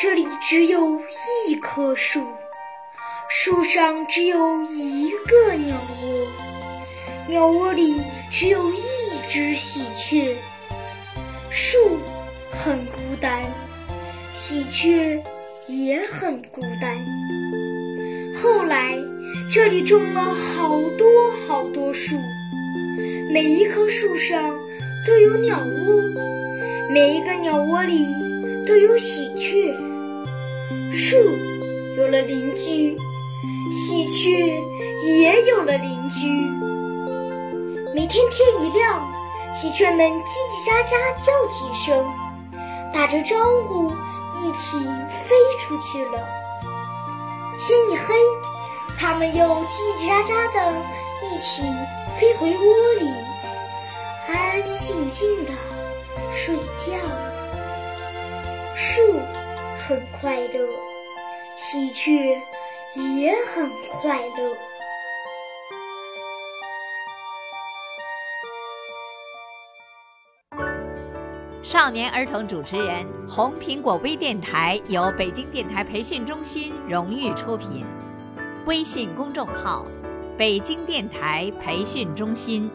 这里只有一棵树，树上只有一个鸟窝，鸟窝里只有一只喜鹊。树。很孤单，喜鹊也很孤单。后来，这里种了好多好多树，每一棵树上都有鸟窝，每一个鸟窝里都有喜鹊。树有了邻居，喜鹊也有了邻居。每天天一亮，喜鹊们叽叽喳喳叫几声。打着招呼，一起飞出去了。天一黑，它们又叽叽喳喳的一起飞回窝里，安安静静的睡觉。树很快乐，喜鹊也很快乐。少年儿童主持人，红苹果微电台由北京电台培训中心荣誉出品，微信公众号：北京电台培训中心。